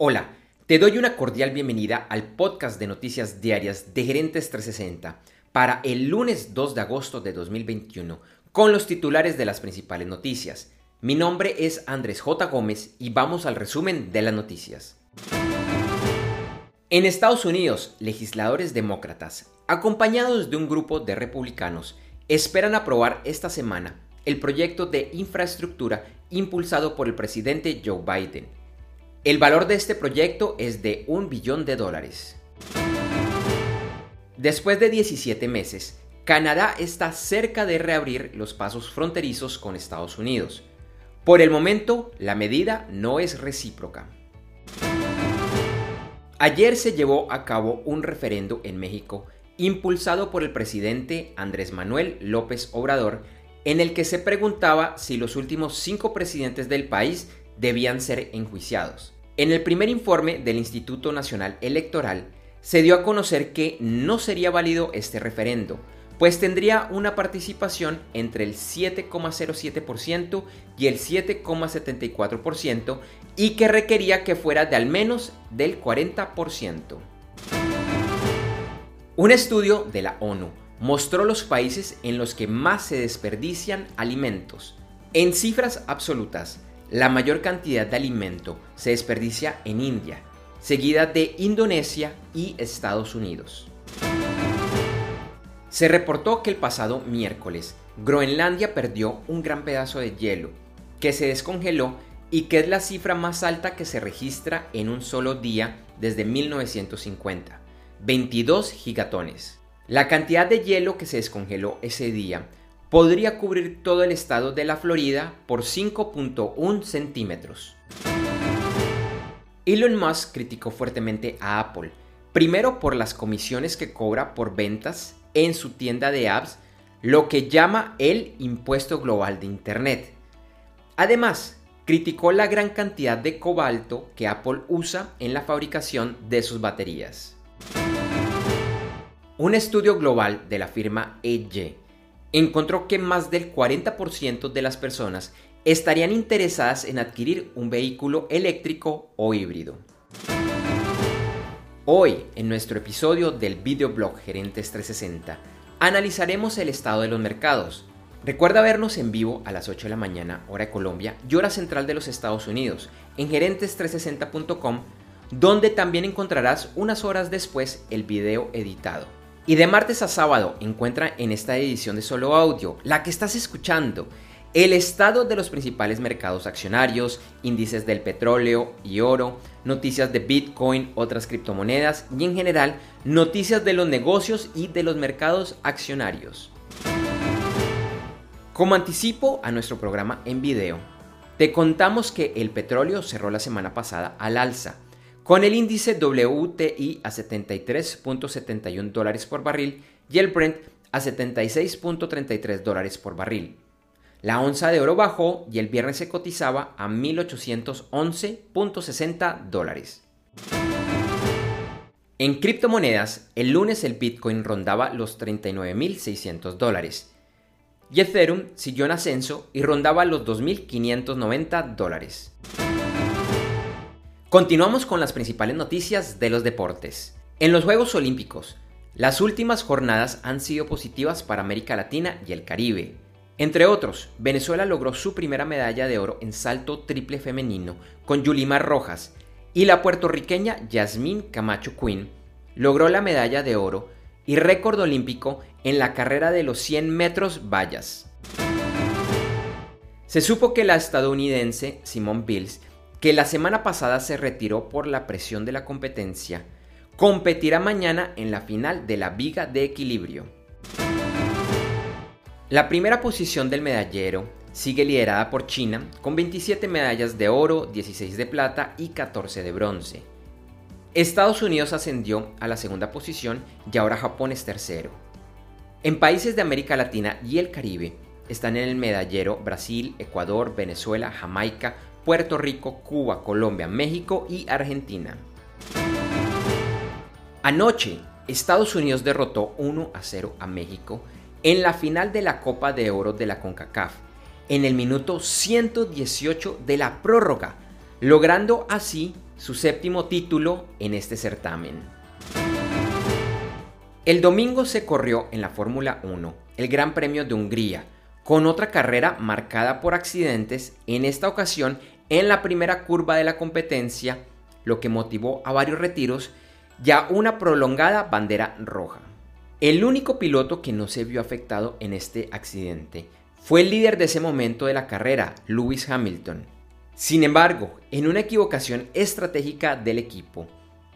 Hola, te doy una cordial bienvenida al podcast de noticias diarias de Gerentes 360 para el lunes 2 de agosto de 2021 con los titulares de las principales noticias. Mi nombre es Andrés J. Gómez y vamos al resumen de las noticias. En Estados Unidos, legisladores demócratas, acompañados de un grupo de republicanos, esperan aprobar esta semana el proyecto de infraestructura impulsado por el presidente Joe Biden. El valor de este proyecto es de un billón de dólares. Después de 17 meses, Canadá está cerca de reabrir los pasos fronterizos con Estados Unidos. Por el momento, la medida no es recíproca. Ayer se llevó a cabo un referendo en México impulsado por el presidente Andrés Manuel López Obrador, en el que se preguntaba si los últimos cinco presidentes del país debían ser enjuiciados. En el primer informe del Instituto Nacional Electoral se dio a conocer que no sería válido este referendo, pues tendría una participación entre el 7,07% y el 7,74% y que requería que fuera de al menos del 40%. Un estudio de la ONU mostró los países en los que más se desperdician alimentos. En cifras absolutas, la mayor cantidad de alimento se desperdicia en India, seguida de Indonesia y Estados Unidos. Se reportó que el pasado miércoles Groenlandia perdió un gran pedazo de hielo, que se descongeló y que es la cifra más alta que se registra en un solo día desde 1950, 22 gigatones. La cantidad de hielo que se descongeló ese día podría cubrir todo el estado de la Florida por 5.1 centímetros. Elon Musk criticó fuertemente a Apple, primero por las comisiones que cobra por ventas en su tienda de apps, lo que llama el impuesto global de Internet. Además, criticó la gran cantidad de cobalto que Apple usa en la fabricación de sus baterías. Un estudio global de la firma EY encontró que más del 40% de las personas estarían interesadas en adquirir un vehículo eléctrico o híbrido. Hoy, en nuestro episodio del videoblog Gerentes 360, analizaremos el estado de los mercados. Recuerda vernos en vivo a las 8 de la mañana, hora de Colombia y hora central de los Estados Unidos, en gerentes360.com, donde también encontrarás unas horas después el video editado. Y de martes a sábado encuentra en esta edición de solo audio, la que estás escuchando, el estado de los principales mercados accionarios, índices del petróleo y oro, noticias de Bitcoin, otras criptomonedas y en general noticias de los negocios y de los mercados accionarios. Como anticipo a nuestro programa en video, te contamos que el petróleo cerró la semana pasada al alza con el índice WTI a 73.71 dólares por barril y el Brent a 76.33 dólares por barril. La onza de oro bajó y el viernes se cotizaba a 1.811.60 dólares. En criptomonedas, el lunes el Bitcoin rondaba los 39.600 dólares y Ethereum siguió en ascenso y rondaba los 2.590 dólares. Continuamos con las principales noticias de los deportes. En los Juegos Olímpicos, las últimas jornadas han sido positivas para América Latina y el Caribe. Entre otros, Venezuela logró su primera medalla de oro en salto triple femenino con Yulimar Rojas y la puertorriqueña Yasmín Camacho Quinn logró la medalla de oro y récord olímpico en la carrera de los 100 metros vallas. Se supo que la estadounidense Simone Bills que la semana pasada se retiró por la presión de la competencia, competirá mañana en la final de la Viga de Equilibrio. La primera posición del medallero sigue liderada por China con 27 medallas de oro, 16 de plata y 14 de bronce. Estados Unidos ascendió a la segunda posición y ahora Japón es tercero. En países de América Latina y el Caribe están en el medallero Brasil, Ecuador, Venezuela, Jamaica, Puerto Rico, Cuba, Colombia, México y Argentina. Anoche, Estados Unidos derrotó 1 a 0 a México en la final de la Copa de Oro de la CONCACAF, en el minuto 118 de la prórroga, logrando así su séptimo título en este certamen. El domingo se corrió en la Fórmula 1 el Gran Premio de Hungría, con otra carrera marcada por accidentes, en esta ocasión en la primera curva de la competencia, lo que motivó a varios retiros y a una prolongada bandera roja. El único piloto que no se vio afectado en este accidente fue el líder de ese momento de la carrera, Lewis Hamilton. Sin embargo, en una equivocación estratégica del equipo,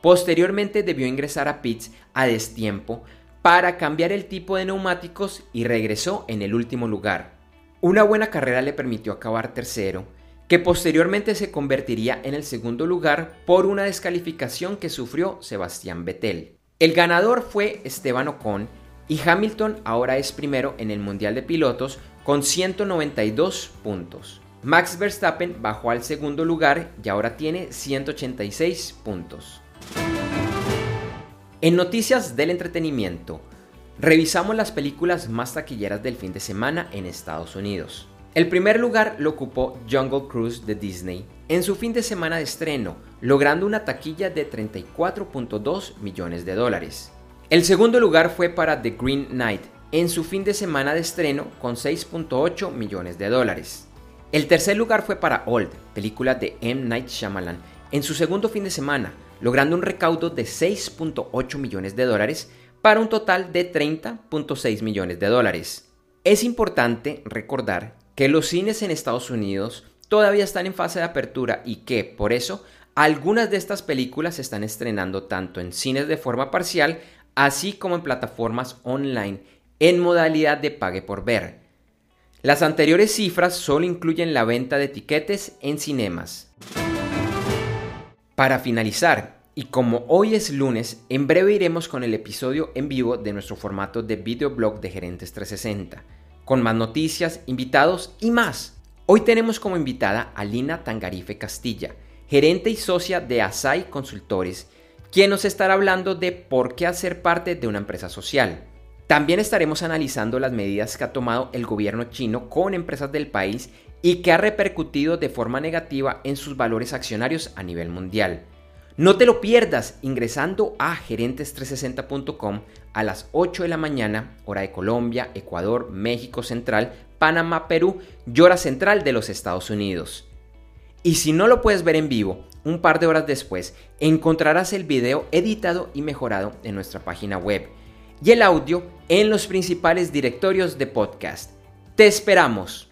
posteriormente debió ingresar a pits a destiempo para cambiar el tipo de neumáticos y regresó en el último lugar. Una buena carrera le permitió acabar tercero, que posteriormente se convertiría en el segundo lugar por una descalificación que sufrió Sebastián Vettel. El ganador fue Esteban Ocon y Hamilton ahora es primero en el Mundial de Pilotos con 192 puntos. Max Verstappen bajó al segundo lugar y ahora tiene 186 puntos. En noticias del entretenimiento, revisamos las películas más taquilleras del fin de semana en Estados Unidos. El primer lugar lo ocupó Jungle Cruise de Disney en su fin de semana de estreno, logrando una taquilla de 34.2 millones de dólares. El segundo lugar fue para The Green Knight en su fin de semana de estreno con 6.8 millones de dólares. El tercer lugar fue para Old, película de M. Night Shyamalan, en su segundo fin de semana, logrando un recaudo de 6.8 millones de dólares para un total de 30.6 millones de dólares. Es importante recordar que los cines en Estados Unidos todavía están en fase de apertura y que, por eso, algunas de estas películas se están estrenando tanto en cines de forma parcial, así como en plataformas online en modalidad de pague por ver. Las anteriores cifras solo incluyen la venta de etiquetes en cinemas. Para finalizar, y como hoy es lunes, en breve iremos con el episodio en vivo de nuestro formato de videoblog de Gerentes 360, con más noticias, invitados y más. Hoy tenemos como invitada a Lina Tangarife Castilla, gerente y socia de Asai Consultores, quien nos estará hablando de por qué hacer parte de una empresa social. También estaremos analizando las medidas que ha tomado el gobierno chino con empresas del país y que ha repercutido de forma negativa en sus valores accionarios a nivel mundial. No te lo pierdas ingresando a gerentes360.com a las 8 de la mañana, hora de Colombia, Ecuador, México Central, Panamá, Perú y hora central de los Estados Unidos. Y si no lo puedes ver en vivo, un par de horas después encontrarás el video editado y mejorado en nuestra página web y el audio en los principales directorios de podcast. Te esperamos.